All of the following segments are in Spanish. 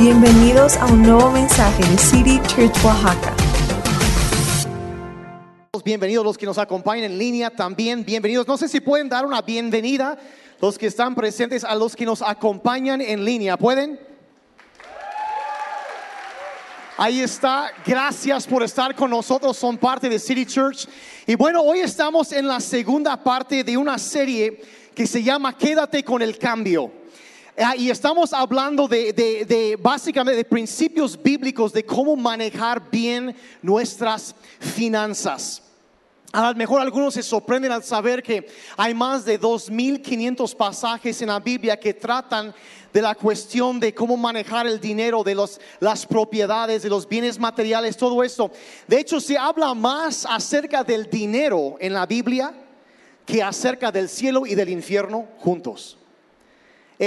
Bienvenidos a un nuevo mensaje de City Church Oaxaca. Bienvenidos los que nos acompañan en línea también, bienvenidos. No sé si pueden dar una bienvenida los que están presentes a los que nos acompañan en línea. ¿Pueden? Ahí está, gracias por estar con nosotros, son parte de City Church. Y bueno, hoy estamos en la segunda parte de una serie que se llama Quédate con el cambio. Ah, y estamos hablando de, de, básicamente de principios bíblicos de cómo manejar bien nuestras finanzas. A lo mejor algunos se sorprenden al saber que hay más de 2.500 pasajes en la Biblia que tratan de la cuestión de cómo manejar el dinero, de los, las propiedades, de los bienes materiales, todo eso. De hecho, se habla más acerca del dinero en la Biblia que acerca del cielo y del infierno juntos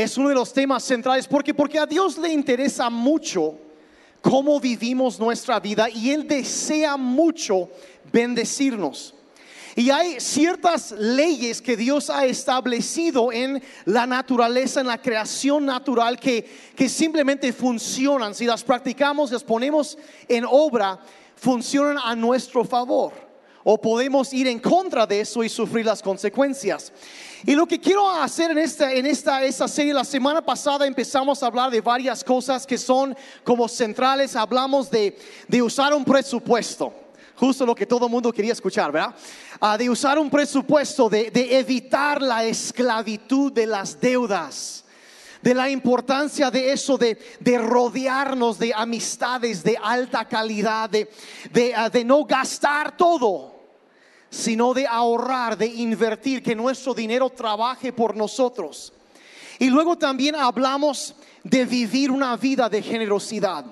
es uno de los temas centrales porque porque a Dios le interesa mucho cómo vivimos nuestra vida y él desea mucho bendecirnos. Y hay ciertas leyes que Dios ha establecido en la naturaleza, en la creación natural, que, que simplemente funcionan. Si las practicamos, las ponemos en obra, funcionan a nuestro favor. O podemos ir en contra de eso y sufrir las consecuencias. Y lo que quiero hacer en esta, en esta, serie, la semana pasada empezamos a hablar de varias cosas que son como centrales. Hablamos de, de usar un presupuesto. Justo lo que todo el mundo quería escuchar, ¿verdad? Uh, de usar un presupuesto, de, de evitar la esclavitud de las deudas de la importancia de eso, de, de, rodearnos de amistades de alta calidad, de, de, de no gastar todo sino de ahorrar, de invertir, que nuestro dinero trabaje por nosotros. Y luego también hablamos de vivir una vida de generosidad,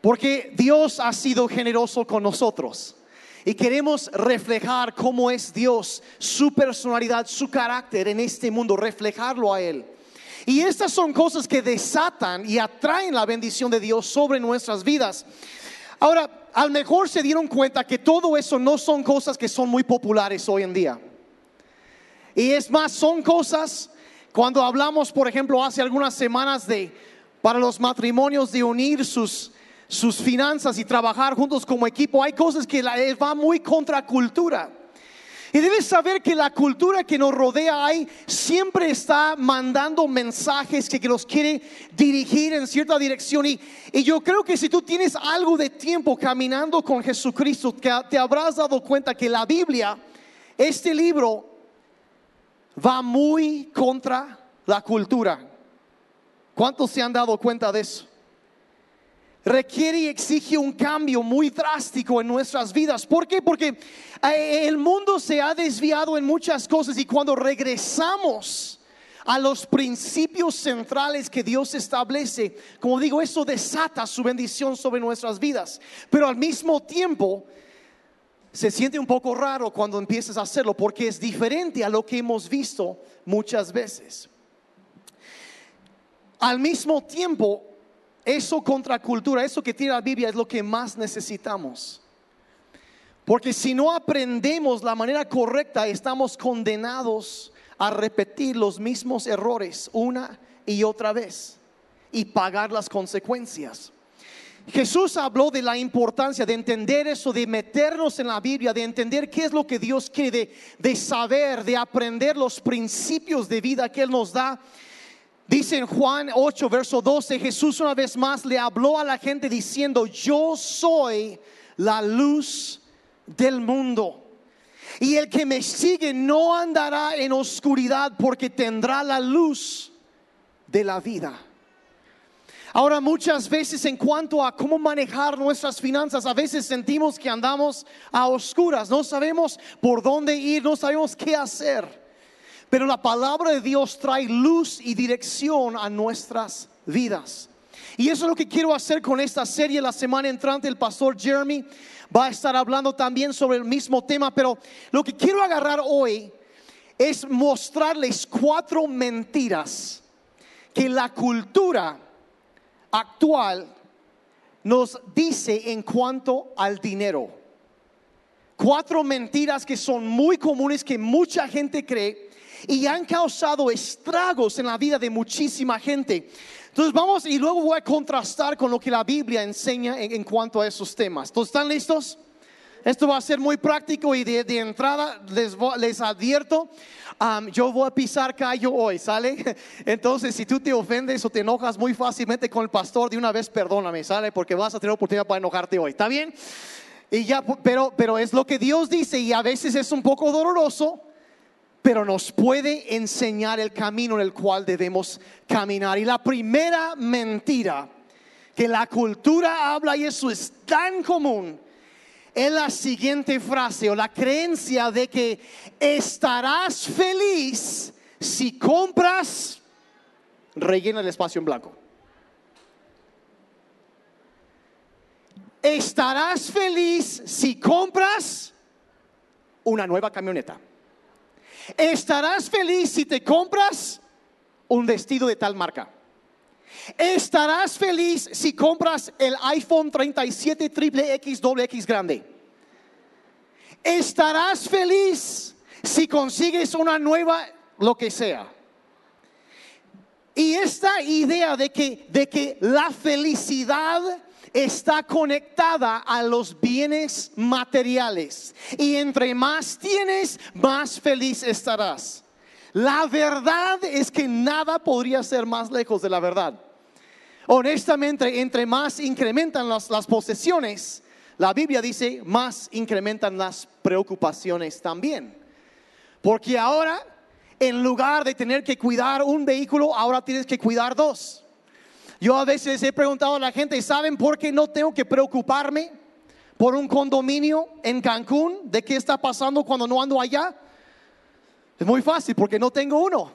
porque Dios ha sido generoso con nosotros. Y queremos reflejar cómo es Dios, su personalidad, su carácter en este mundo, reflejarlo a Él. Y estas son cosas que desatan y atraen la bendición de Dios sobre nuestras vidas. Ahora, a lo mejor se dieron cuenta que todo eso no son cosas que son muy populares hoy en día. Y es más, son cosas, cuando hablamos, por ejemplo, hace algunas semanas de, para los matrimonios de unir sus, sus finanzas y trabajar juntos como equipo, hay cosas que la, va muy contra cultura. Y debes saber que la cultura que nos rodea ahí siempre está mandando mensajes que, que nos quiere dirigir en cierta dirección. Y, y, yo creo que si tú tienes algo de tiempo caminando con Jesucristo, te, te habrás dado cuenta que la Biblia, este libro, va muy contra la cultura. ¿Cuántos se han dado cuenta de eso? Requiere y exige un cambio muy drástico en nuestras vidas. ¿Por qué? Porque eh, el mundo se ha desviado en muchas cosas y cuando regresamos a los principios centrales que Dios establece, como digo, eso desata su bendición sobre nuestras vidas. Pero al mismo tiempo, se siente un poco raro cuando empiezas a hacerlo porque es diferente a lo que hemos visto muchas veces. Al mismo tiempo, eso contra cultura, eso que tiene la Biblia es lo que más necesitamos. Porque si no aprendemos la manera correcta, estamos condenados a repetir los mismos errores una y otra vez y pagar las consecuencias. Jesús habló de la importancia de entender eso, de meternos en la Biblia, de entender qué es lo que Dios quiere, de, de saber, de aprender los principios de vida que Él nos da Dice en Juan 8, verso 12, Jesús una vez más le habló a la gente diciendo, yo soy la luz del mundo. Y el que me sigue no andará en oscuridad porque tendrá la luz de la vida. Ahora muchas veces en cuanto a cómo manejar nuestras finanzas, a veces sentimos que andamos a oscuras, no sabemos por dónde ir, no sabemos qué hacer. Pero la palabra de Dios trae luz y dirección a nuestras vidas. Y eso es lo que quiero hacer con esta serie. La semana entrante el pastor Jeremy va a estar hablando también sobre el mismo tema. Pero lo que quiero agarrar hoy es mostrarles cuatro mentiras que la cultura actual nos dice en cuanto al dinero. Cuatro mentiras que son muy comunes que mucha gente cree y han causado estragos en la vida de muchísima gente. Entonces vamos y luego voy a contrastar con lo que la Biblia enseña en, en cuanto a esos temas. ¿Todos están listos? Esto va a ser muy práctico y de, de entrada les, les advierto, am, yo voy a pisar callo hoy, ¿sale? Entonces si tú te ofendes o te enojas muy fácilmente con el pastor, de una vez perdóname, ¿sale? Porque vas a tener oportunidad para enojarte hoy, ¿está bien? Y ya, pero, pero es lo que Dios dice y a veces es un poco doloroso, pero nos puede enseñar el camino en el cual debemos caminar. Y la primera mentira que la cultura habla y eso es tan común es la siguiente frase o la creencia de que estarás feliz si compras, rellena el espacio en blanco. Estarás feliz si compras una nueva camioneta. Estarás feliz si te compras un vestido de tal marca. Estarás feliz si compras el iPhone 37 triple X doble X grande. Estarás feliz si consigues una nueva lo que sea. Y esta idea de que, de que la felicidad está conectada a los bienes materiales. Y entre más tienes, más feliz estarás. La verdad es que nada podría ser más lejos de la verdad. Honestamente, entre más incrementan las, las posesiones, la Biblia dice, más incrementan las preocupaciones también. Porque ahora, en lugar de tener que cuidar un vehículo, ahora tienes que cuidar dos. Yo a veces he preguntado a la gente, ¿saben por qué no tengo que preocuparme por un condominio en Cancún? ¿De qué está pasando cuando no ando allá? Es muy fácil porque no tengo uno.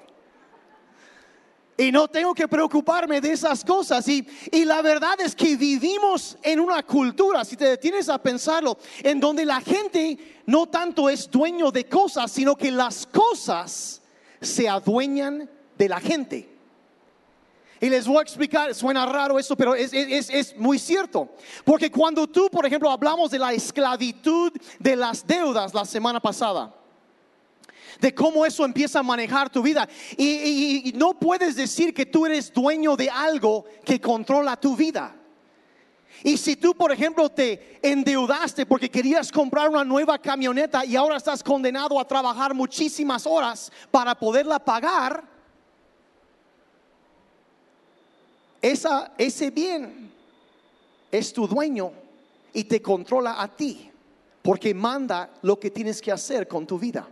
Y no tengo que preocuparme de esas cosas. Y, y la verdad es que vivimos en una cultura, si te detienes a pensarlo, en donde la gente no tanto es dueño de cosas, sino que las cosas se adueñan de la gente. Y les voy a explicar, suena raro eso, pero es, es- es muy cierto. Porque cuando tú, por ejemplo, hablamos de la esclavitud de las deudas la semana pasada, de cómo eso empieza a manejar tu vida. Y, y- no puedes decir que tú eres dueño de algo que controla tu vida. Y si tú, por ejemplo, te endeudaste porque querías comprar una nueva camioneta y ahora estás condenado a trabajar muchísimas horas para poderla pagar, esa, ese bien es tu dueño y te controla a ti porque manda lo que tienes que hacer con tu vida.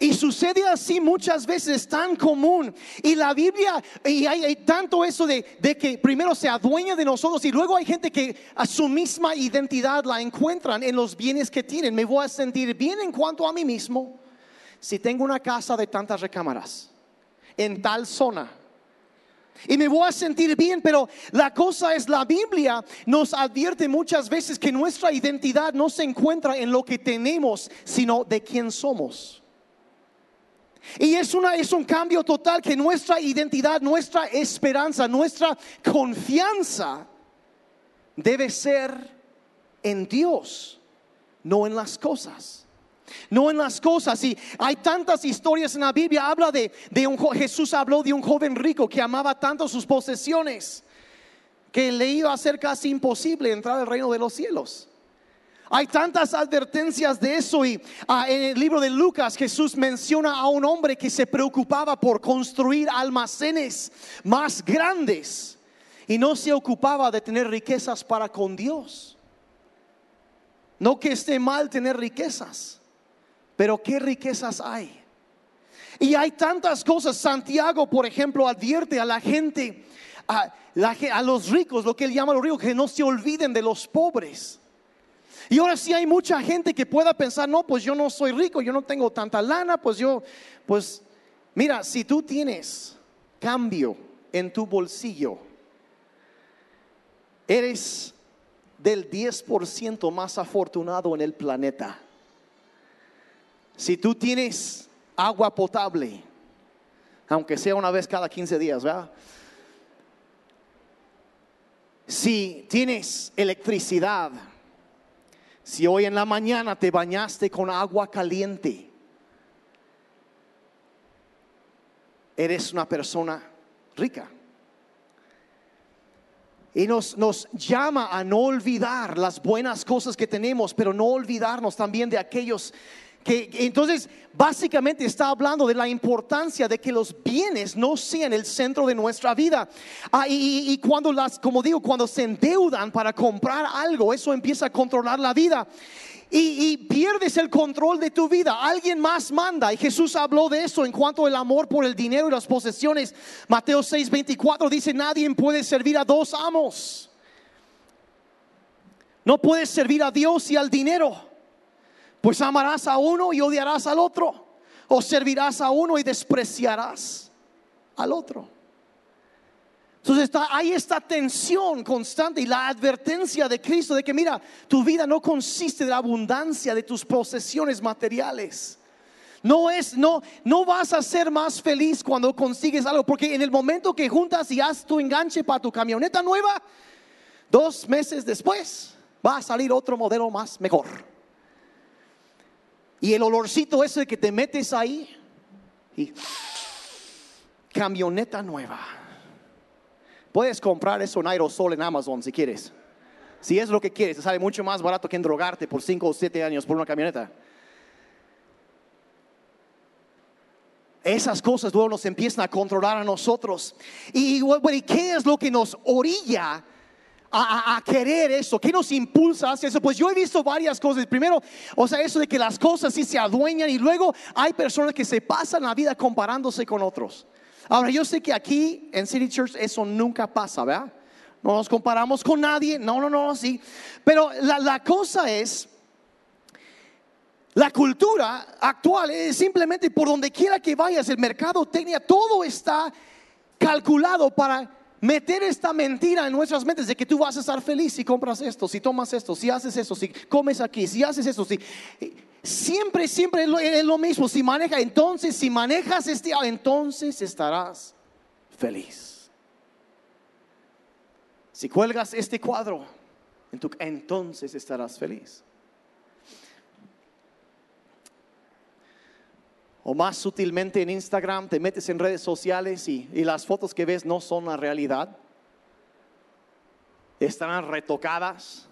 Y sucede así muchas veces, es tan común. Y la Biblia, y hay, hay tanto eso de, de que primero se adueña de nosotros y luego hay gente que a su misma identidad la encuentran en los bienes que tienen. Me voy a sentir bien en cuanto a mí mismo si tengo una casa de tantas recámaras en tal zona. Y me voy a sentir bien, pero la cosa es, la Biblia nos advierte muchas veces que nuestra identidad no se encuentra en lo que tenemos, sino de quién somos. Y es, una, es un cambio total que nuestra identidad, nuestra esperanza, nuestra confianza debe ser en Dios, no en las cosas. No en las cosas. Y hay tantas historias en la Biblia. Habla de, de un Jesús habló de un joven rico que amaba tanto sus posesiones que le iba a ser casi imposible entrar al reino de los cielos. Hay tantas advertencias de eso y ah, en el libro de Lucas Jesús menciona a un hombre que se preocupaba por construir almacenes más grandes y no se ocupaba de tener riquezas para con Dios. No que esté mal tener riquezas, pero ¿qué riquezas hay? Y hay tantas cosas. Santiago, por ejemplo, advierte a la gente, a, los ricos, lo que él llama a los ricos, que no se olviden de los pobres. Y ahora sí hay mucha gente que pueda pensar, no, pues yo no soy rico, yo no tengo tanta lana, pues yo, pues mira, si tú tienes cambio en tu bolsillo, eres del 10% más afortunado en el planeta. Si tú tienes agua potable, aunque sea una vez cada 15 días. Si tienes electricidad, si hoy en la mañana te bañaste con agua caliente, eres una persona rica. Y nos, nos llama a no olvidar las buenas cosas que tenemos, pero no olvidarnos también de aquellos que entonces básicamente está hablando de la importancia de que los bienes no sean el centro de nuestra vida. Ah, y, cuando las, como digo, cuando se endeudan para comprar algo, eso empieza a controlar la vida. Y, y, pierdes el control de tu vida. Alguien más manda. Y Jesús habló de eso en cuanto al amor por el dinero y las posesiones. Mateo 6, 24 dice, nadie puede servir a dos amos. No puedes servir a Dios y al dinero. Pues amarás a uno y odiarás al otro. O servirás a uno y despreciarás al otro. Entonces está, hay esta tensión constante y la advertencia de Cristo de que mira, tu vida no consiste de la abundancia de tus posesiones materiales. No es, no, no vas a ser más feliz cuando consigues algo, porque en el momento que juntas y haces tu enganche para tu camioneta nueva, dos meses después va a salir otro modelo más mejor. Y el olorcito ese que te metes ahí y camioneta nueva. Puedes comprar eso en aerosol en Amazon si quieres. Si es lo que quieres, te sale mucho más barato que drogarte por 5 o 7 años por una camioneta. Esas cosas luego nos empiezan a controlar a nosotros. Y, y ¿qué es lo que nos orilla a, querer eso? ¿Qué nos impulsa hacia eso? Pues yo he visto varias cosas. Primero, o sea, eso de que las cosas sí se adueñan y luego hay personas que se pasan la vida comparándose con otros. Ahora, yo sé que aquí en City Church eso nunca pasa, ¿verdad? No nos comparamos con nadie, no, no, no, sí. Pero la, la cosa es, la cultura actual es simplemente por donde quiera que vayas, el mercado técnica, todo está calculado para meter esta mentira en nuestras mentes de que tú vas a estar feliz si compras esto, si tomas esto, si haces eso, si comes aquí, si haces eso, si siempre, siempre es lo, mismo. Si manejas, entonces, si manejas este, entonces estarás feliz. Si cuelgas este cuadro, entonces estarás feliz. O más sutilmente en Instagram te metes en redes sociales y, las fotos que ves no son la realidad. Están retocadas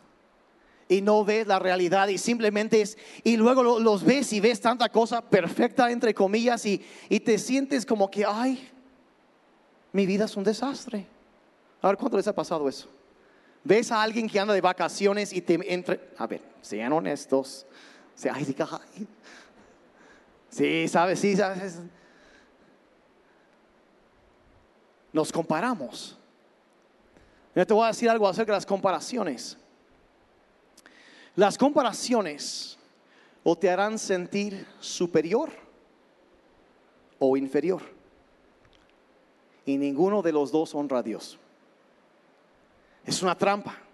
y no ves la realidad y simplemente es, y luego los ves y ves tanta cosa perfecta entre comillas y, te sientes como que, ay, mi vida es un desastre. A ver, ¿cuánto les ha pasado eso? Ves a alguien que anda de vacaciones y te entre, a ver, sean honestos, se, ay, ay, Sí, sabes, sí, sabes. Nos comparamos. Yo te voy a decir algo acerca de las comparaciones. Las comparaciones o te harán sentir superior o inferior. Y ninguno de los dos honra a Dios. Es una trampa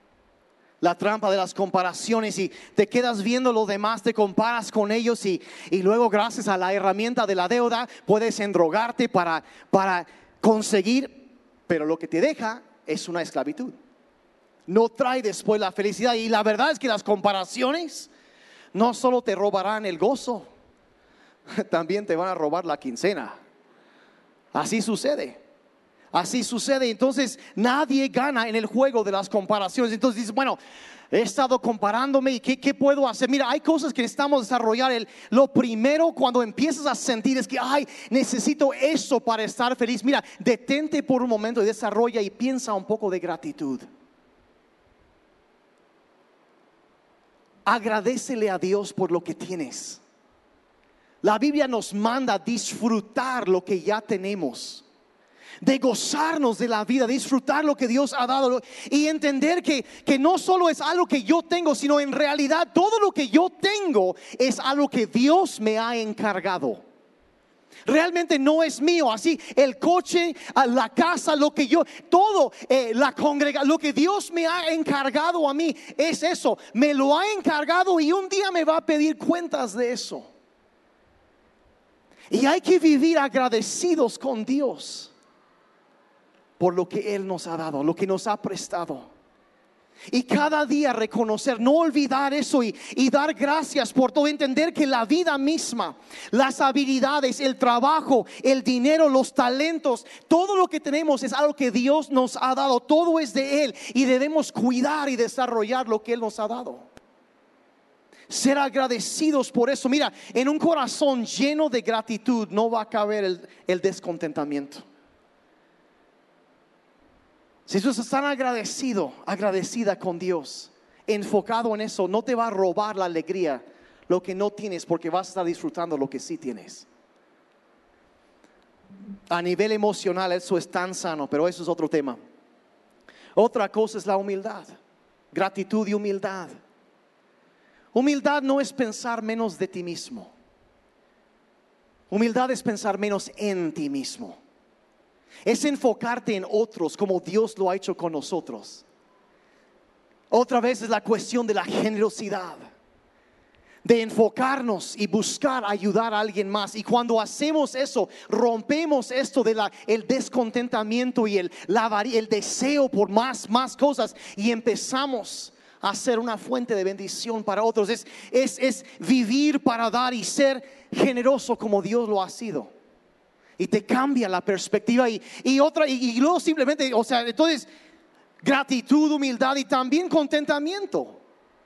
la trampa de las comparaciones y te quedas viendo lo demás, te comparas con ellos y, luego gracias a la herramienta de la deuda puedes endrogarte para, para conseguir, pero lo que te deja es una esclavitud. No trae después la felicidad y la verdad es que las comparaciones no solo te robarán el gozo, también te van a robar la quincena. Así sucede. Así sucede. Entonces nadie gana en el juego de las comparaciones. Entonces dices, bueno, he estado comparándome y ¿qué, puedo hacer? Mira, hay cosas que necesitamos desarrollar. El, lo primero cuando empiezas a sentir es que, ay, necesito eso para estar feliz. Mira, detente por un momento y desarrolla y piensa un poco de gratitud. Agradecele a Dios por lo que tienes. La Biblia nos manda disfrutar lo que ya tenemos de gozarnos de la vida, disfrutar lo que Dios ha dado y entender que, que no solo es algo que yo tengo, sino en realidad todo lo que yo tengo es algo que Dios me ha encargado. Realmente no es mío, así el coche, la casa, lo que yo, todo, eh, la congregación, lo que Dios me ha encargado a mí es eso. Me lo ha encargado y un día me va a pedir cuentas de eso. Y hay que vivir agradecidos con Dios por lo que Él nos ha dado, lo que nos ha prestado. Y cada día reconocer, no olvidar eso y, dar gracias por todo, entender que la vida misma, las habilidades, el trabajo, el dinero, los talentos, todo lo que tenemos es algo que Dios nos ha dado, todo es de Él y debemos cuidar y desarrollar lo que Él nos ha dado. Ser agradecidos por eso. Mira, en un corazón lleno de gratitud no va a caber el descontentamiento. Si tú estás tan agradecido, agradecida con Dios, enfocado en eso, no te va a robar la alegría lo que no tienes porque vas a estar disfrutando lo que sí tienes. A nivel emocional eso es tan sano, pero eso es otro tema. Otra cosa es la humildad, gratitud y humildad. Humildad no es pensar menos de ti mismo. Humildad es pensar menos en ti mismo es enfocarte en otros como Dios lo ha hecho con nosotros. Otra vez es la cuestión de la generosidad, de enfocarnos y buscar ayudar a alguien más. Y cuando hacemos eso, rompemos esto de la, el descontentamiento y el, el deseo por más, más cosas y empezamos a ser una fuente de bendición para otros. Es, es, es vivir para dar y ser generoso como Dios lo ha sido y te cambia la perspectiva y, otra, y, luego simplemente, o sea, entonces, gratitud, humildad y también contentamiento.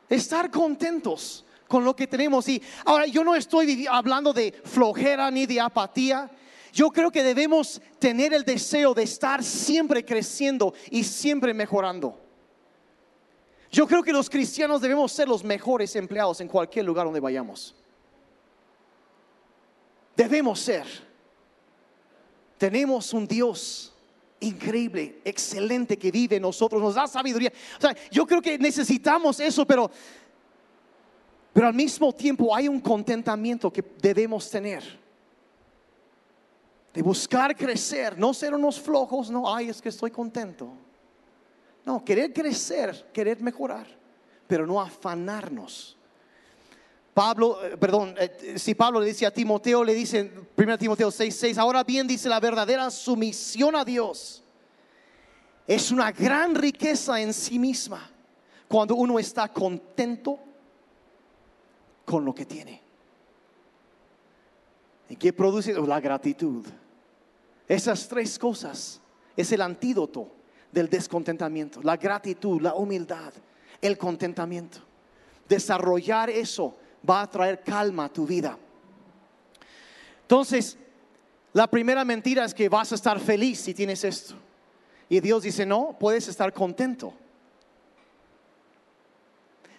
Estar contentos con lo que tenemos. Y ahora yo no estoy hablando de flojera ni de apatía. Yo creo que debemos tener el deseo de estar siempre creciendo y siempre mejorando. Yo creo que los cristianos debemos ser los mejores empleados en cualquier lugar donde vayamos. Debemos ser. Tenemos un Dios increíble, excelente que vive en nosotros, nos da sabiduría. O sea, yo creo que necesitamos eso, pero pero al mismo tiempo hay un contentamiento que debemos tener. De buscar crecer, no ser unos flojos, no, ay, es que estoy contento. No, querer crecer, querer mejorar, pero no afanarnos Pablo, eh, perdón, eh, si Pablo le dice a Timoteo, le dice 1 Timoteo 6, 6, ahora bien dice la verdadera sumisión a Dios. Es una gran riqueza en sí misma cuando uno está contento con lo que tiene. ¿Y qué produce? La gratitud. Esas tres cosas es el antídoto del descontentamiento. La gratitud, la humildad, el contentamiento. Desarrollar eso va a traer calma a tu vida. Entonces, la primera mentira es que vas a estar feliz si tienes esto. Y Dios dice, no, puedes estar contento.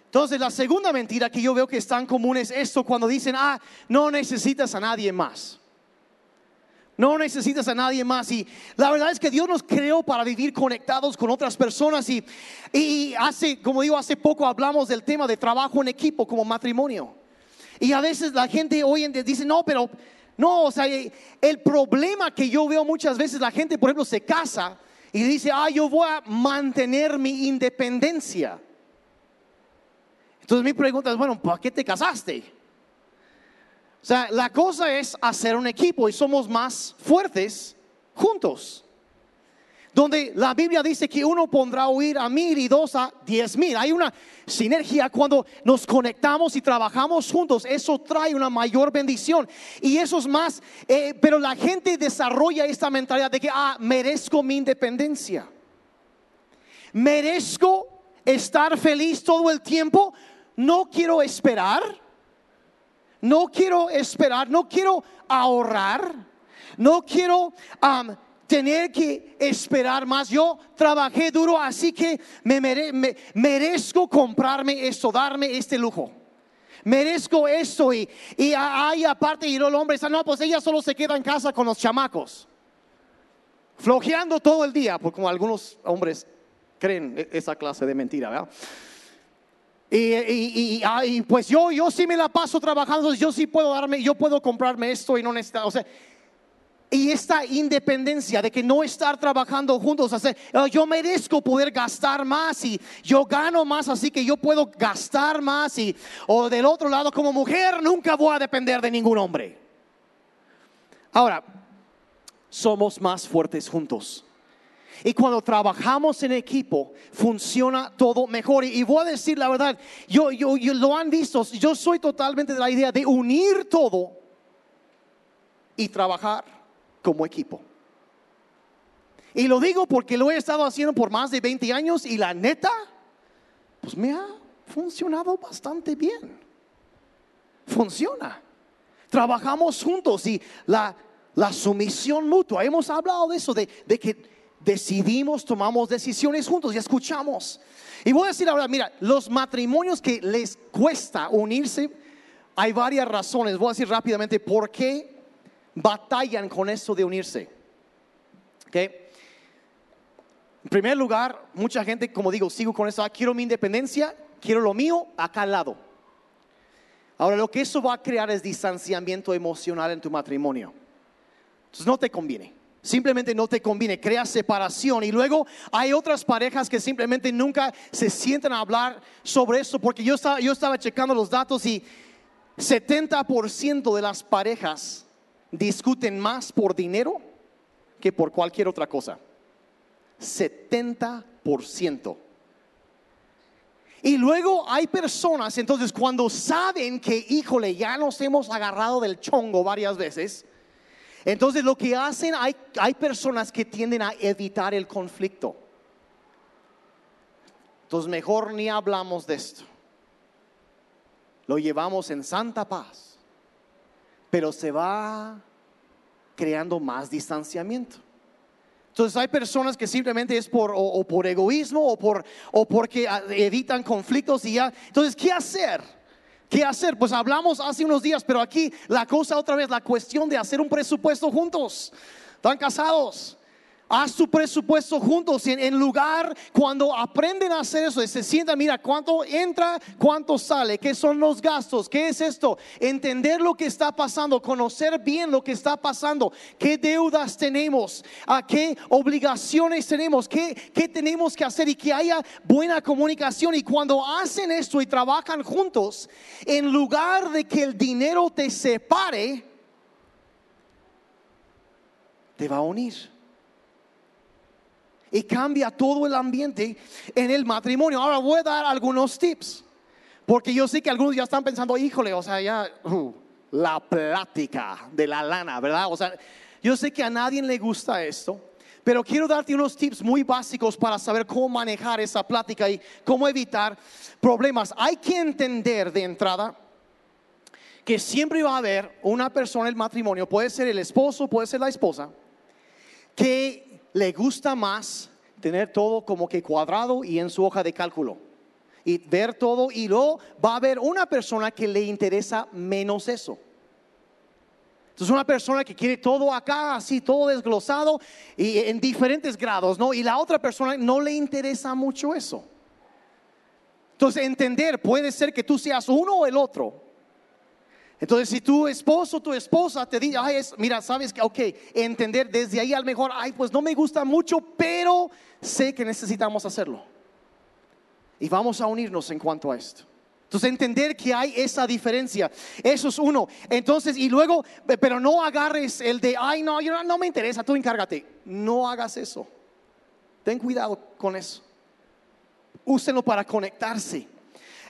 Entonces, la segunda mentira que yo veo que es tan común es esto cuando dicen, ah, no necesitas a nadie más. No necesitas a nadie más. Y la verdad es que Dios nos creó para vivir conectados con otras personas. Y, y hace, como digo, hace poco hablamos del tema de trabajo en equipo como matrimonio. Y a veces la gente hoy en día dice, no, pero no, o sea, el problema que yo veo muchas veces, la gente, por ejemplo, se casa y dice, ah, yo voy a mantener mi independencia. Entonces mi pregunta es, bueno, ¿para qué te casaste? O sea, la cosa es hacer un equipo y somos más fuertes juntos donde la Biblia dice que uno pondrá a huir a mil y dos a diez mil. Hay una sinergia cuando nos conectamos y trabajamos juntos. Eso trae una mayor bendición. Y eso es más, eh, pero la gente desarrolla esta mentalidad de que, ah, merezco mi independencia. Merezco estar feliz todo el tiempo. No quiero esperar. No quiero esperar. No quiero ahorrar. No quiero tener que esperar más. Yo trabajé duro, así que me, merezco comprarme esto, darme este lujo. Merezco esto y, y hay aparte y el hombre está, no, pues ella solo se queda en casa con los chamacos, flojeando todo el día, porque como algunos hombres creen e-, esa clase de mentira, ¿verdad? Y, y, pues yo, yo sí me la paso trabajando, yo sí puedo darme, yo puedo comprarme esto y no necesito, o sea, y esta independencia de que no estar trabajando juntos, hacer, oh, yo merezco poder gastar más y yo gano más, así que yo puedo gastar más y, o del otro lado, como mujer, nunca voy a depender de ningún hombre. Ahora, somos más fuertes juntos. Y cuando trabajamos en equipo, funciona todo mejor. Y, y voy a decir la verdad, yo, yo, yo lo han visto, yo soy totalmente de la idea de unir todo y trabajar como equipo. Y lo digo porque lo he estado haciendo por más de 20 años y la neta, pues me ha funcionado bastante bien. Funciona. Trabajamos juntos y la, la sumisión mutua. Hemos hablado de eso, de, de que decidimos, tomamos decisiones juntos y escuchamos. Y voy a decir ahora, mira, los matrimonios que les cuesta unirse, hay varias razones. Voy a decir rápidamente por qué batallan con esto de unirse. ¿Ok? En primer lugar, mucha gente, como digo, sigo con eso, ah, quiero mi independencia, quiero lo mío acá al lado. Ahora, lo que eso va a crear es distanciamiento emocional en tu matrimonio. Entonces, no te conviene. Simplemente no te conviene, crea separación. Y luego hay otras parejas que simplemente nunca se sienten a hablar sobre eso, porque yo estaba, yo estaba checando los datos y 70% de las parejas discuten más por dinero que por cualquier otra cosa. 70%. Y luego hay personas, entonces cuando saben que, híjole, ya nos hemos agarrado del chongo varias veces, entonces lo que hacen, hay, hay personas que tienden a evitar el conflicto. Entonces mejor ni hablamos de esto. Lo llevamos en santa paz, pero se va creando más distanciamiento. Entonces hay personas que simplemente es por o, por egoísmo o por o porque ah, evitan conflictos y ya. Entonces, ¿qué hacer? ¿Qué hacer? Pues hablamos hace unos días, pero aquí la cosa otra vez, la cuestión de hacer un presupuesto juntos. ¿Están casados? Haz tu presupuesto juntos. En, en, lugar cuando aprenden a hacer eso, se sientan, mira cuánto entra, cuánto sale, qué son los gastos, qué es esto, entender lo que está pasando, conocer bien lo que está pasando, qué deudas tenemos, a qué obligaciones tenemos, qué, qué tenemos que hacer y que haya buena comunicación. Y cuando hacen esto y trabajan juntos, en lugar de que el dinero te separe, te va a unir y cambia todo el ambiente en el matrimonio. Ahora voy a dar algunos tips, porque yo sé que algunos ya están pensando, híjole, o sea, ya uh, la plática de la lana, ¿verdad? O sea, yo sé que a nadie le gusta esto. Pero quiero darte unos tips muy básicos para saber cómo manejar esa plática y cómo evitar problemas. Hay que entender de entrada que siempre va a haber una persona en el matrimonio, puede ser el esposo, puede ser la esposa, que le gusta más tener todo como que cuadrado y en su hoja de cálculo. Y ver todo y luego va a haber una persona que le interesa menos eso. Entonces una persona que quiere todo acá, así, todo desglosado y en diferentes grados, ¿no? Y la otra persona no le interesa mucho eso. Entonces entender, puede ser que tú seas uno o el otro. Entonces, si tu esposo, tu esposa te dice, mira, sabes que, ok, entender desde ahí al mejor, ay, pues no me gusta mucho, pero sé que necesitamos hacerlo. Y vamos a unirnos en cuanto a esto. Entonces, entender que hay esa diferencia, eso es uno. Entonces, y luego, pero no agarres el de, ay, no, no me interesa, tú encárgate. No hagas eso. Ten cuidado con eso. Úsenlo para conectarse.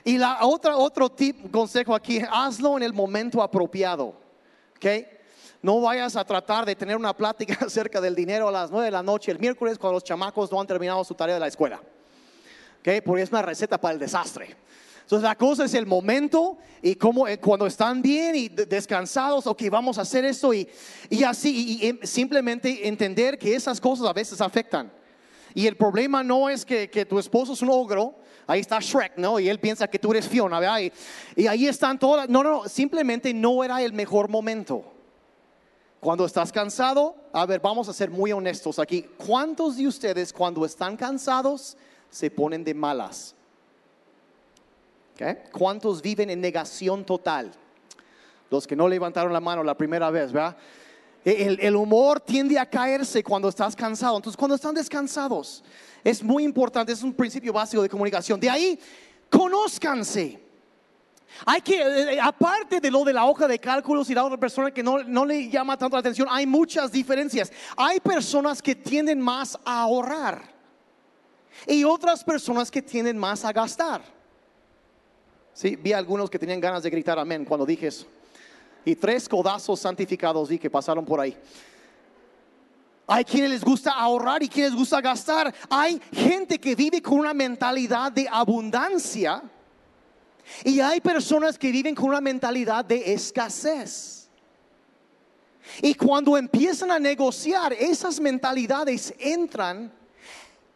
Y la otra, otro tip, consejo aquí, hazlo en el momento apropiado. ¿Ok? No vayas a tratar de tener una plática acerca del dinero a las 9 de la noche el miércoles cuando los chamacos no han terminado su tarea de la escuela. ¿Ok? Porque es una receta para el desastre. Entonces la cosa es el momento y como eh, cuando están bien y descansados, ok, vamos a hacer esto y, y así, y simplemente entender que esas cosas a veces afectan. Y el problema no es que, que tu esposo es un ogro, ahí está Shrek, ¿no? Y él piensa que tú eres Fiona, ¿verdad? Y, ahí están todas, no, no, simplemente no era el mejor momento. Cuando estás cansado, a ver, vamos a ser muy honestos aquí. ¿Cuántos de ustedes cuando están cansados se ponen de malas? ¿Cuántos viven en negación total? Los que no levantaron la mano la primera vez, ¿verdad? El, humor tiende a caerse cuando estás cansado. Entonces, cuando están descansados, es muy importante, es un principio básico de comunicación. De ahí, conózcanse. Hay que, eh, eh, aparte de lo de la hoja de cálculos y la otra persona que no, no le llama tanto la atención, hay muchas diferencias. Hay personas que tienden más a ahorrar y otras personas que tienden más a gastar. Sí, vi algunos que tenían ganas de gritar amén cuando dije eso. Y tres codazos santificados vi que pasaron por ahí. Hay quienes les gusta ahorrar y quienes les gusta gastar. Hay gente que vive con una mentalidad de abundancia y hay personas que viven con una mentalidad de escasez. Y cuando empiezan a negociar, esas mentalidades entran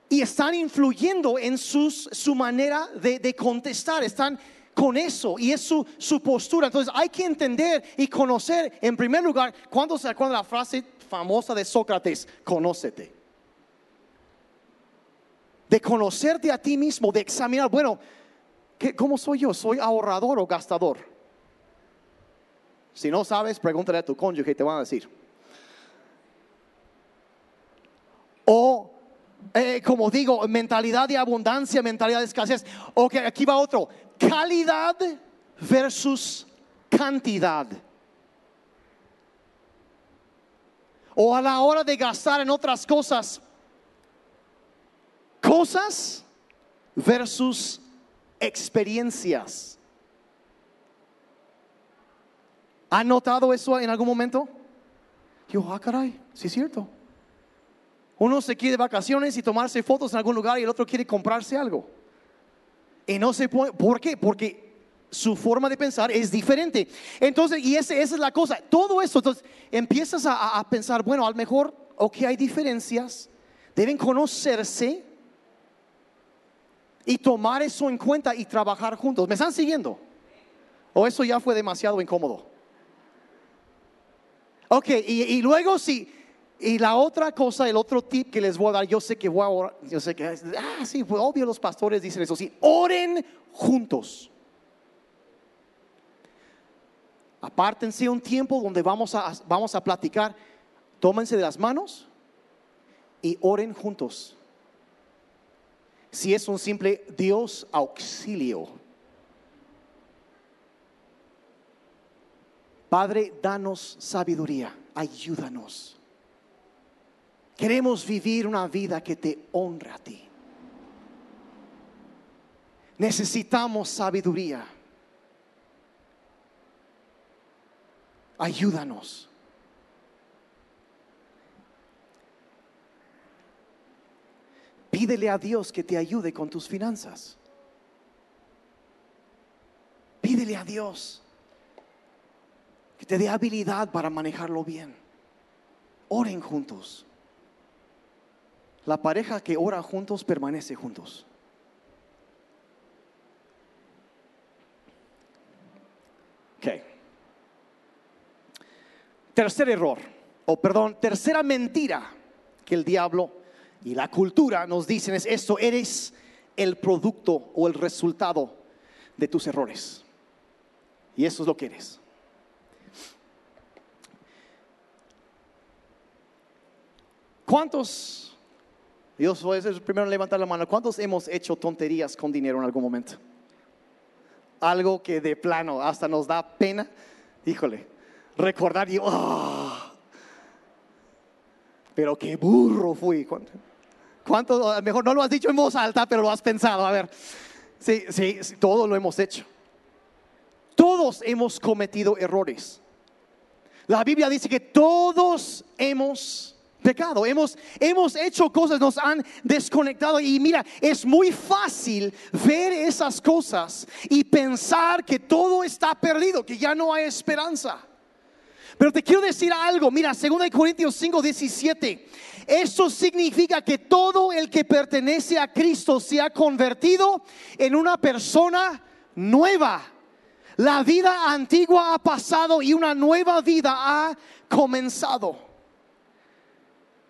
y están influyendo en sus, su manera de, de contestar. Están con eso y es su, su, postura. Entonces hay que entender y conocer, en primer lugar, cuando se acuerda la frase famosa de Sócrates, conócete. De conocerte a ti mismo, de examinar, bueno, ¿cómo soy yo? ¿Soy ahorrador o gastador? Si no sabes, pregúntale a tu cónyuge y te van a decir. O, eh, como digo, mentalidad de abundancia, mentalidad de escasez. Ok, aquí va otro. Calidad versus cantidad. O a la hora de gastar en otras cosas, cosas versus experiencias. ¿Han notado eso en algún momento? Yo, ah, caray, sí es cierto. Uno se quiere vacaciones y tomarse fotos en algún lugar y el otro quiere comprarse algo. Y no se puede, ¿por qué? Porque su forma de pensar es diferente. Entonces, y esa es la cosa, todo eso, entonces empiezas a, pensar, bueno, a lo mejor, ok, hay diferencias, deben conocerse, y tomar eso en cuenta y trabajar juntos. ¿Me están siguiendo? ¿O eso ya fue demasiado incómodo? Ok, y, luego sí, y la otra cosa, el otro tip que les voy a dar, yo sé que voy a orar, yo sé que, ah, sí, pues obvio los pastores dicen eso, sí, oren juntos. Apártense un tiempo donde vamos a, vamos a platicar, tómense de las manos y oren juntos si es un simple Dios auxilio. Padre, danos sabiduría, ayúdanos. Queremos vivir una vida que te honra a ti. Necesitamos sabiduría. Ayúdanos. Pídele a Dios que te ayude con tus finanzas. Pídele a Dios que te dé habilidad para manejarlo bien. Oren juntos. La pareja que ora juntos permanece juntos. Ok. Tercer error, o perdón, tercera mentira que el diablo y la cultura nos dicen es esto, eres el producto o el resultado de tus errores. Y eso es lo que eres. ¿Cuántos, Dios voy a primero levantar la mano, cuántos hemos hecho tonterías con dinero en algún momento? Algo que de plano hasta nos da pena, híjole, recordar y, oh, pero qué burro fui. ¿Cuánto? A lo mejor no lo has dicho en voz alta, pero lo has pensado. A ver, sí, sí, sí, todos lo hemos hecho. Todos hemos cometido errores. La Biblia dice que todos hemos pecado, hemos, hemos hecho cosas, nos han desconectado y mira, es muy fácil ver esas cosas y pensar que todo está perdido, que ya no hay esperanza. Pero te quiero decir algo, mira, 2 Corintios 5, 17. Esto significa que todo el que pertenece a Cristo se ha convertido en una persona nueva. La vida antigua ha pasado y una nueva vida ha comenzado.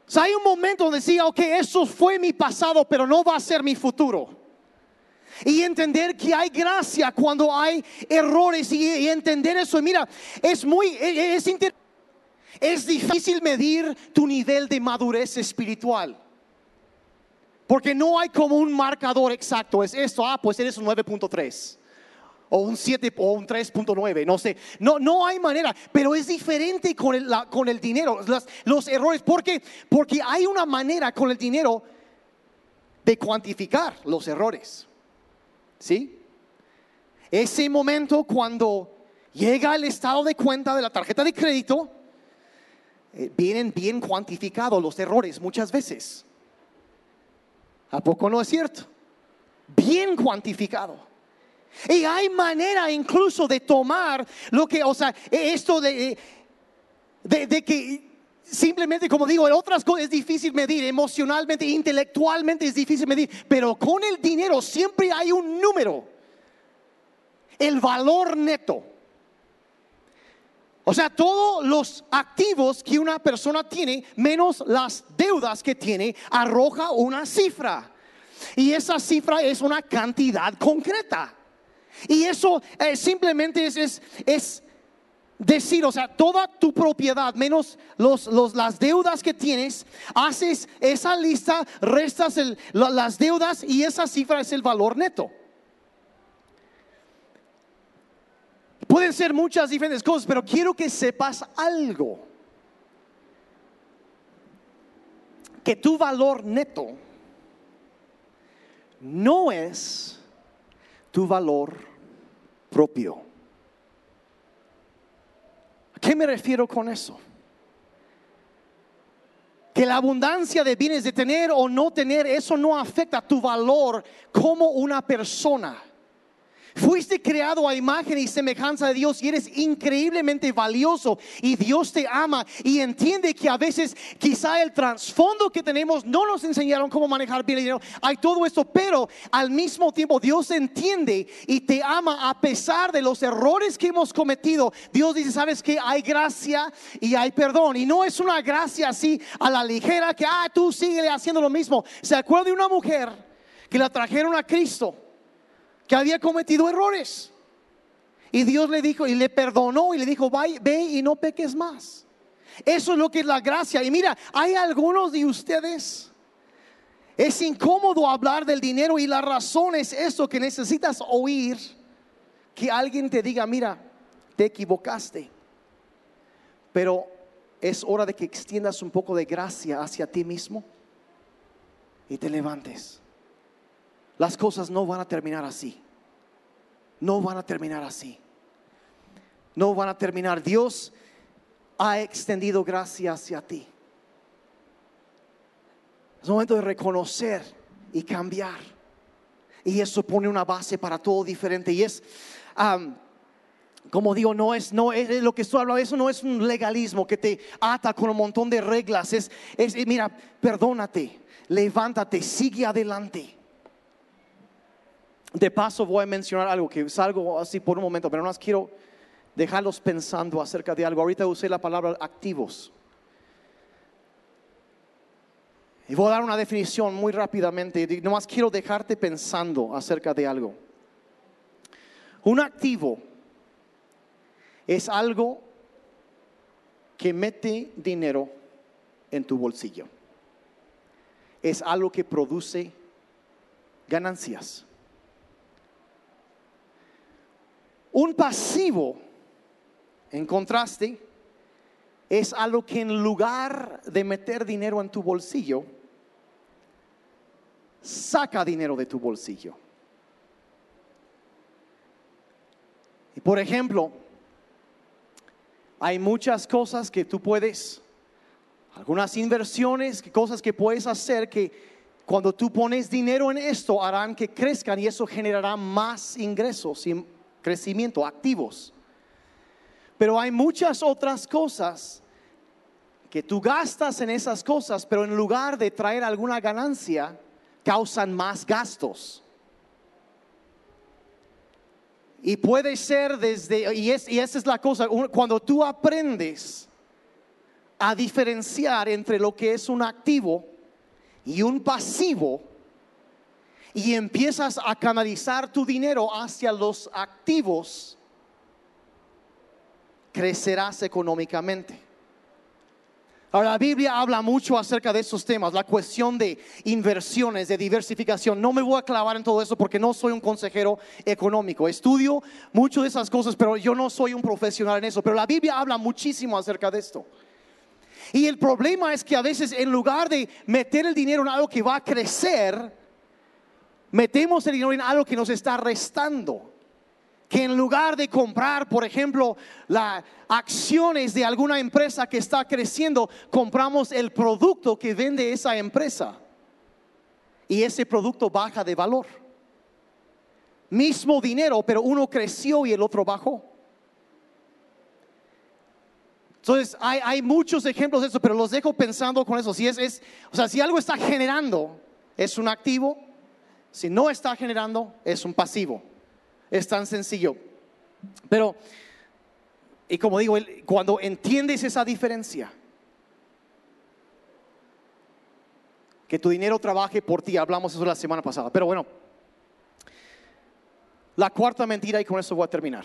O hay un momento donde decía, ok, eso fue mi pasado, pero no va a ser mi futuro. Y entender que hay gracia cuando hay errores y, entender eso. mira, es muy, es interesante es difícil medir tu nivel de madurez espiritual. Porque no hay como un marcador exacto. Es esto, ah, pues eres un 9.3. o un 7 o un 3.9, no sé. No, no hay manera, pero es diferente con el, con el dinero, los errores, porque, porque hay una manera con el dinero de cuantificar los errores. ¿Sí? Ese momento cuando llega el estado de cuenta de la tarjeta de crédito, eh, vienen bien cuantificados los errores muchas veces. ¿A poco no es cierto? Bien cuantificado. Y hay manera incluso de tomar lo que, o sea, e- esto de, de, de que simplemente, como digo, en otras cosas es difícil medir, emocionalmente, intelectualmente es difícil medir, pero con el dinero siempre hay un número, el valor neto. O sea, todos los activos que una persona tiene, menos las deudas que tiene, arroja una cifra. Y esa cifra es una cantidad concreta. Y eso eh, simplemente es, es, decir, o sea, toda tu propiedad menos los, los- las deudas que tienes, haces esa lista, restas las deudas y esa cifra es el valor neto. Pueden ser muchas diferentes cosas, pero quiero que sepas algo. Que tu valor neto no es tu valor propio. ¿A qué me refiero con eso? Que la abundancia de bienes de tener o no tener, eso no afecta tu valor como una persona. Fuiste creado a imagen y semejanza de Dios y eres increíblemente valioso y Dios te ama y entiende que a veces quizá el trasfondo que tenemos no nos enseñaron cómo manejar bien el dinero. Hay todo esto, pero al mismo tiempo Dios entiende y te ama a pesar de los errores que hemos cometido. Dios dice, sabes que hay gracia y hay perdón y no es una gracia así a la ligera que, ah, tú sigue haciendo lo mismo. ¿Se acuerda de una mujer que la trajeron a Cristo? Que había cometido errores. Y Dios le dijo y le perdonó y le dijo, "Vay- ve y no peques más. Eso es lo que es la gracia. Y mira, hay algunos de ustedes, es incómodo hablar del dinero y la razón es eso, que necesitas oír que alguien te diga, mira, te equivocaste. Pero es hora de que extiendas un poco de gracia hacia ti mismo y te levantes. Las cosas no van a terminar así. No van a terminar así. No van a terminar. Dios ha extendido gracia hacia ti. Es momento de reconocer y cambiar. Y eso pone una base para todo diferente. Y es, como digo, no es, no es lo que estoy hablando, eso no es un legalismo que te ata con un montón de reglas. Es, es mira, perdónate, levántate, sigue adelante. De paso voy a mencionar algo que salgo así por un momento, pero no más quiero dejarlos pensando acerca de algo. Ahorita usé la palabra activos. Y voy a dar una definición muy rápidamente. Nomás quiero dejarte pensando acerca de algo. Un activo es algo que mete dinero en tu bolsillo. Es algo que produce ganancias. Un pasivo, en contraste, es algo que en lugar de meter dinero en tu bolsillo, saca dinero de tu bolsillo. Y por ejemplo, hay muchas cosas que tú puedes, algunas inversiones, cosas que puedes hacer que cuando tú pones dinero en esto harán que crezcan y eso generará más ingresos crecimiento, activos. Pero hay muchas otras cosas que tú gastas en esas cosas, pero en lugar de traer alguna ganancia, causan más gastos. Y puede ser desde, y, es, y esa es la cosa, cuando tú aprendes a diferenciar entre lo que es un activo y un pasivo, y empiezas a canalizar tu dinero hacia los activos, crecerás económicamente. Ahora, la Biblia habla mucho acerca de esos temas, la cuestión de inversiones, de diversificación. No me voy a clavar en todo eso porque no soy un consejero económico. Estudio mucho de esas cosas, pero yo no soy un profesional en eso. Pero la Biblia habla muchísimo acerca de esto. Y el problema es que a veces en lugar de meter el dinero en algo que va a crecer, metemos el dinero en algo que nos está restando que en lugar de comprar, por ejemplo, las acciones de alguna empresa que está creciendo, compramos el producto que vende esa empresa. Y ese producto baja de valor. Mismo dinero, pero uno creció y el otro bajó. Entonces, hay, muchos ejemplos de eso, pero los dejo pensando con eso. Si es, o sea, si algo está generando, es un activo. Si no está generando, es un pasivo. Es tan sencillo. Pero, y como digo, cuando entiendes esa diferencia, que tu dinero trabaje por ti, hablamos eso la semana pasada, pero bueno, la cuarta mentira y con eso voy a terminar.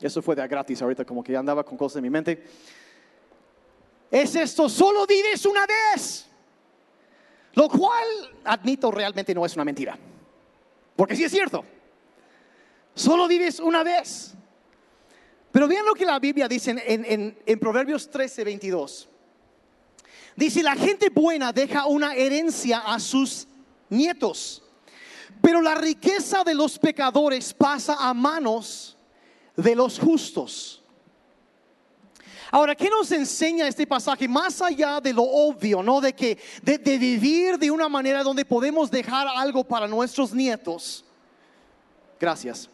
Eso fue de gratis ahorita, como que ya andaba con cosas en mi mente. Es esto, solo vives una vez. Lo cual, admito, realmente no es una mentira. Porque sí es cierto. Solo vives una vez. Pero vean lo que la Biblia dice en, en, Proverbios 13, 22. Dice, la gente buena deja una herencia a sus nietos, pero la riqueza de los pecadores pasa a manos de los justos. Ahora, ¿qué nos enseña este pasaje? Más allá de lo obvio, ¿no? De que de, de vivir de una manera donde podemos dejar algo para nuestros nietos. Gracias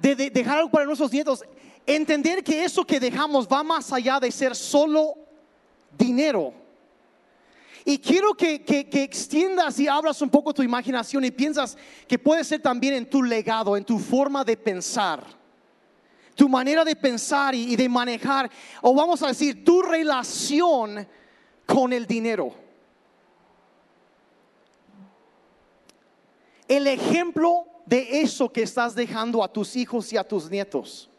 de, dejar algo para nuestros nietos, entender que eso que dejamos va más allá de ser solo dinero. Y quiero que, que, extiendas y abras un poco tu imaginación y piensas que puede ser también en tu legado, en tu forma de pensar, tu manera de pensar y, de manejar, o vamos a decir, tu relación con el dinero. El ejemplo de eso que estás dejando a tus hijos y a tus nietos.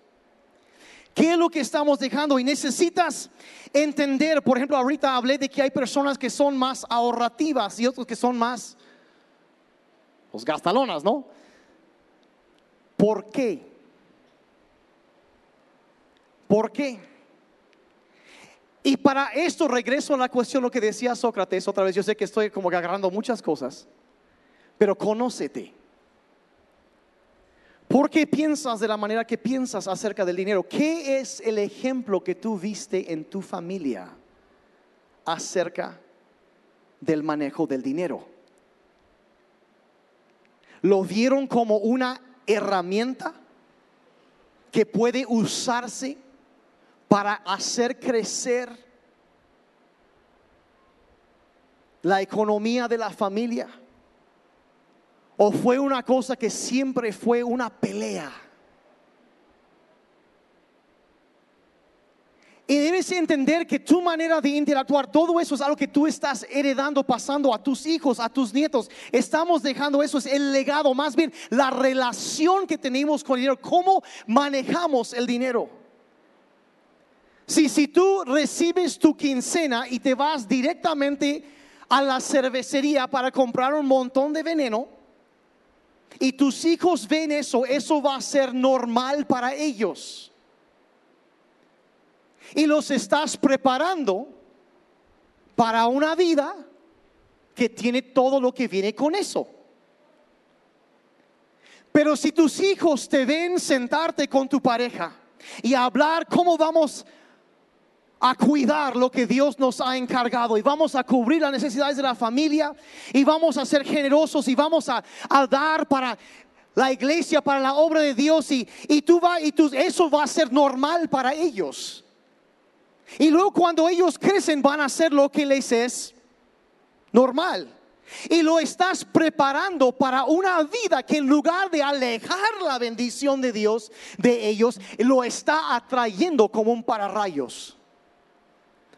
¿Qué es lo que estamos dejando? Y necesitas entender, por ejemplo, ahorita hablé de que hay personas que son más ahorrativas y otros que son más, pues, gastalonas, ¿no? ¿Por qué? ¿Por qué? Y para esto regreso a la cuestión, lo que decía Sócrates otra vez. Yo sé que estoy como agarrando muchas cosas, pero conócete. ¿Por qué piensas de la manera que piensas acerca del dinero? ¿Qué es el ejemplo que tú viste en tu familia acerca del manejo del dinero? ¿Lo vieron como una herramienta que puede usarse para hacer crecer la economía de la familia? ¿O fue una cosa que siempre fue una pelea? Y debes entender que tu manera de interactuar, todo eso es algo que tú estás heredando, pasando a tus hijos, a tus nietos. Estamos dejando eso, es el legado, más bien la relación que tenemos con el dinero, cómo manejamos el dinero. Si, si tú recibes tu quincena y te vas directamente a la cervecería para comprar un montón de veneno, y tus hijos ven eso, eso va a ser normal para ellos. Y los estás preparando para una vida que tiene todo lo que viene con eso. Pero si tus hijos te ven sentarte con tu pareja y hablar cómo vamos a cuidar lo que Dios nos ha encargado y vamos a cubrir las necesidades de la familia y vamos a ser generosos y vamos a, dar para la iglesia, para la obra de Dios y, y tú va, y tú, eso va a ser normal para ellos. Y luego cuando ellos crecen van a hacer lo que les es normal. Y lo estás preparando para una vida que en lugar de alejar la bendición de Dios de ellos, lo está atrayendo como un pararrayos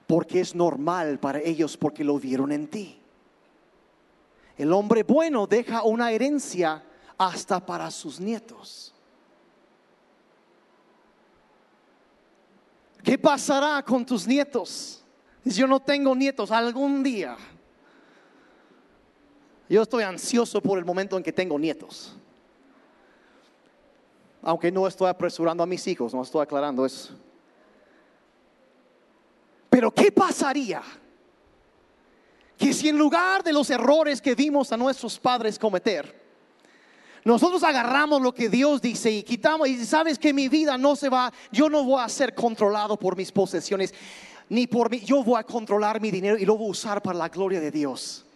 porque es normal para ellos porque lo vieron en ti. El hombre bueno deja una herencia hasta para sus nietos. ¿Qué pasará con tus nietos? Yo no tengo nietos algún día. Yo estoy ansioso por el momento en que tengo nietos. Aunque no estoy apresurando a mis hijos, no estoy aclarando eso. Pero ¿qué pasaría? Que si en lugar de los errores que vimos a nuestros padres cometer, nosotros agarramos lo que Dios dice y quitamos, y sabes que mi vida no se va, yo no voy a ser controlado por mis posesiones, ni por mí, yo voy a controlar mi dinero y lo voy a usar para la gloria de Dios.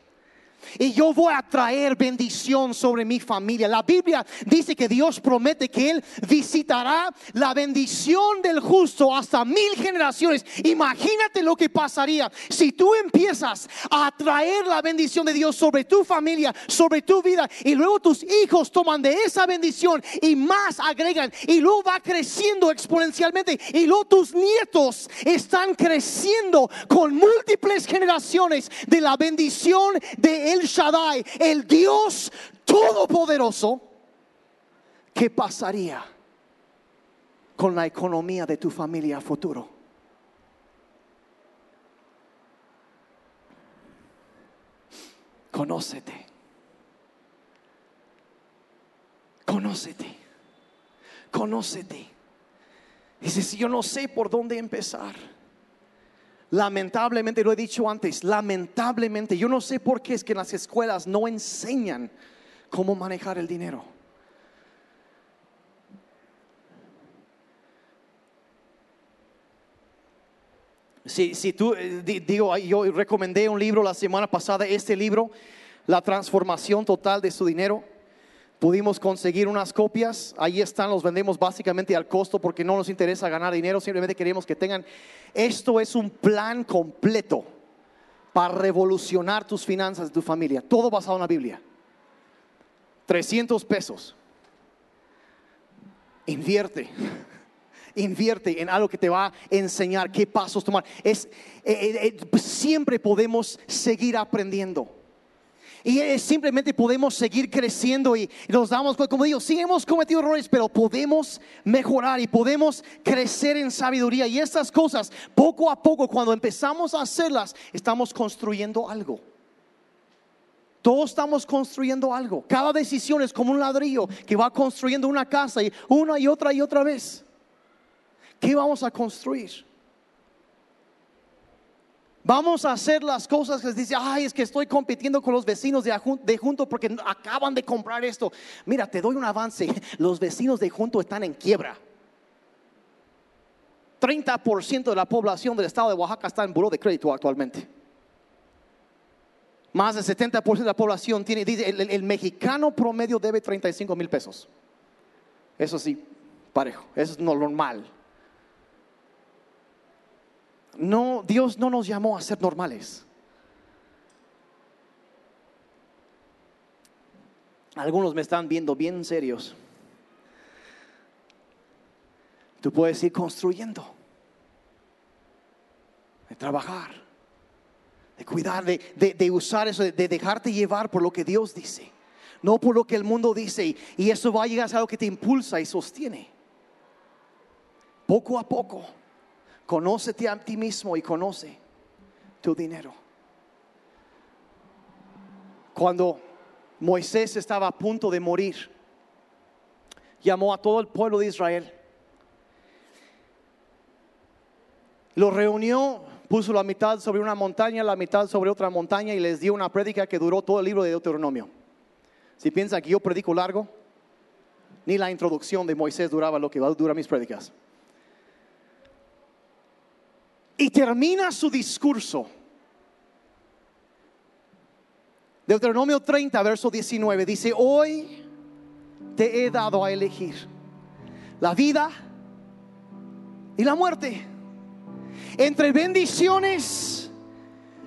Y yo voy a traer bendición sobre mi familia. La Biblia dice que Dios promete que Él visitará la bendición del justo hasta mil generaciones. Imagínate lo que pasaría si tú empiezas a traer la bendición de Dios sobre tu familia, sobre tu vida, y luego tus hijos toman de esa bendición y más agregan, y luego va creciendo exponencialmente, y luego tus nietos están creciendo con múltiples generaciones de la bendición de El Shaddai, el Dios todopoderoso, ¿qué pasaría con la economía de tu familia futuro? Conócete. Conócete. Conócete. Dices, yo no sé por dónde empezar. Lamentablemente, lo he dicho antes, lamentablemente, yo no sé por qué es que en las escuelas no enseñan cómo manejar el dinero. Si, si tú, eh, di- digo, yo recomendé un libro la semana pasada, este libro, La transformación total de su dinero. Pudimos conseguir unas copias, ahí están, los vendemos básicamente al costo porque no nos interesa ganar dinero, simplemente queremos que tengan. Esto es un plan completo para revolucionar tus finanzas de tu familia, todo basado en la Biblia. 300 pesos. Invierte. Invierte en algo que te va a enseñar qué pasos tomar. Es, eh, eh, eh, siempre podemos seguir aprendiendo. Y simplemente podemos seguir creciendo y nos damos cuenta, como digo, sí hemos cometido errores, pero podemos mejorar y podemos crecer en sabiduría. Y estas cosas, poco a poco, cuando empezamos a hacerlas, estamos construyendo algo. Todos estamos construyendo algo. Cada decisión es como un ladrillo que va construyendo una casa y una y otra y otra vez. ¿Qué vamos a construir? Vamos a hacer las cosas que les dice, ay, es que estoy compitiendo con los vecinos de, de junto porque acaban de comprar esto. Mira, te doy un avance. Los vecinos de junto están en quiebra. 30% de la población del estado de Oaxaca está en buró de crédito actualmente. Más del 70% de la población tiene, dice, el, el- mexicano promedio debe 35 mil pesos. Eso sí, parejo, eso es no normal. No, Dios no nos llamó a ser normales. Algunos me están viendo bien serios. Tú puedes ir construyendo, de trabajar, de cuidar, de, de- de usar eso, de, de dejarte llevar por lo que Dios dice, no por lo que el mundo dice. Y, y eso va a llegar a algo que te impulsa y sostiene. Poco a poco, conócete a ti mismo y conoce tu dinero. Cuando Moisés estaba a punto de morir, llamó a todo el pueblo de Israel. Lo reunió, puso la mitad sobre una montaña, la mitad sobre otra montaña y les dio una prédica que duró todo el libro de Deuteronomio. Si piensan que yo predico largo, ni la introducción de Moisés duraba lo que durar mis prédicas. Y termina su discurso. Deuteronomio 30, verso 19, dice, hoy te he dado a elegir la vida y la muerte, entre bendiciones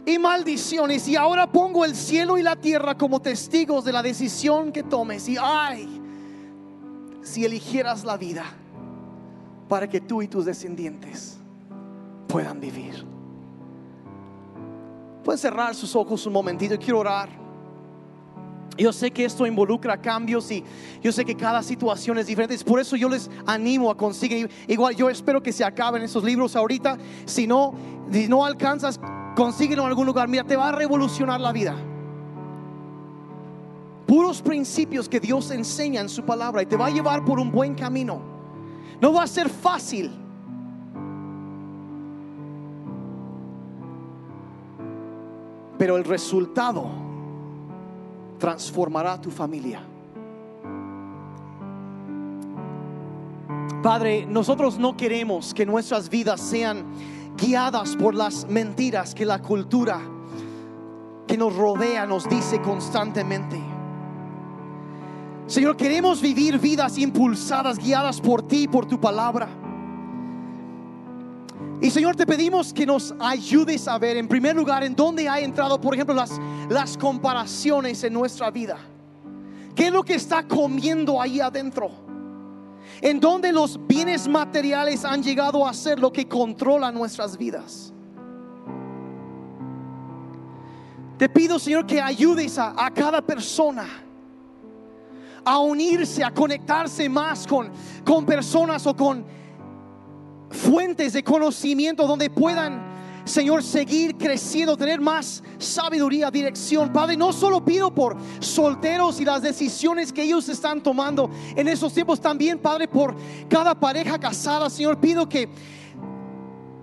y maldiciones. Y ahora pongo el cielo y la tierra como testigos de la decisión que tomes. Y ay, si eligieras la vida para que tú y tus descendientes puedan vivir. Pueden cerrar sus ojos un momentito. Quiero orar. Yo sé que esto involucra cambios y yo sé que cada situación es diferente. Por eso yo les animo a conseguir. Igual yo espero que se acaben esos libros ahorita. Si no, si no alcanzas, consíguelo en algún lugar. Mira, te va a revolucionar la vida. Puros principios que Dios enseña en su palabra y te va a llevar por un buen camino. No va a ser fácil. Pero el resultado transformará tu familia. Padre, nosotros no queremos que nuestras vidas sean guiadas por las mentiras que la cultura que nos rodea nos dice constantemente. Señor, queremos vivir vidas impulsadas, guiadas por ti, por tu palabra. Y Señor, te pedimos que nos ayudes a ver en primer lugar en dónde ha entrado, por ejemplo, las, las comparaciones en nuestra vida. ¿Qué es lo que está comiendo ahí adentro? En dónde los bienes materiales han llegado a ser lo que controla nuestras vidas. Te pido, Señor, que ayudes a, a cada persona a unirse, a conectarse más con, con personas o con fuentes de conocimiento donde puedan, Señor, seguir creciendo, tener más sabiduría, dirección. Padre, no solo pido por solteros y las decisiones que ellos están tomando en esos tiempos, también, Padre, por cada pareja casada, Señor, pido que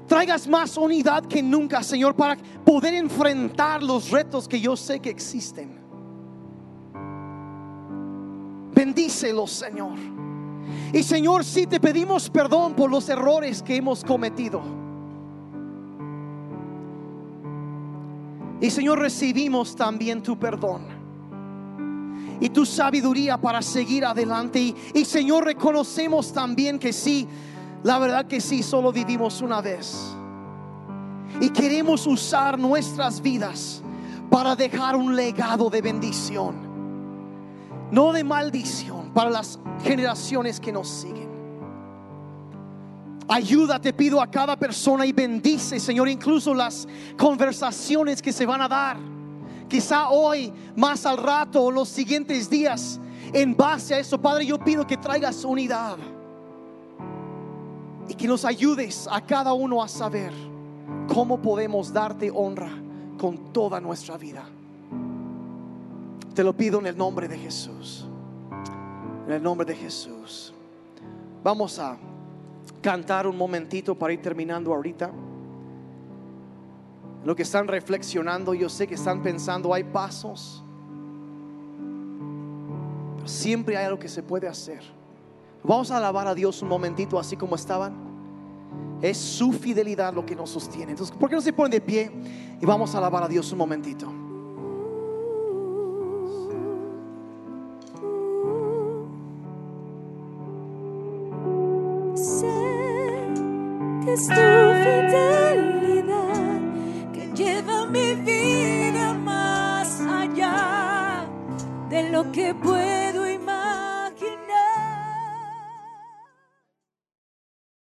traigas más unidad que nunca, Señor, para poder enfrentar los retos que yo sé que existen. Bendícelos, Señor. Y Señor, si te pedimos perdón por los errores que hemos cometido. Y Señor, recibimos también tu perdón y tu sabiduría para seguir adelante. Y, y, Señor, reconocemos también que sí, la verdad que sí, solo vivimos una vez. Y queremos usar nuestras vidas para dejar un legado de bendición, no de maldición para las generaciones que nos siguen. Ayuda, te pido a cada persona y bendice, Señor, incluso las conversaciones que se van a dar. Quizá hoy, más al rato o los siguientes días, en base a eso, Padre, yo pido que traigas unidad y que nos ayudes a cada uno a saber cómo podemos darte honra con toda nuestra vida. Te lo pido en el nombre de Jesús. En el nombre de Jesús. Vamos a cantar un momentito para ir terminando ahorita. Lo que están reflexionando, yo sé que están pensando, hay pasos. Pero siempre hay algo que se puede hacer. Vamos a alabar a Dios un momentito así como estaban. Es su fidelidad lo que nos sostiene. Entonces, ¿por qué no se ponen de pie y vamos a alabar a Dios un momentito? Que puedo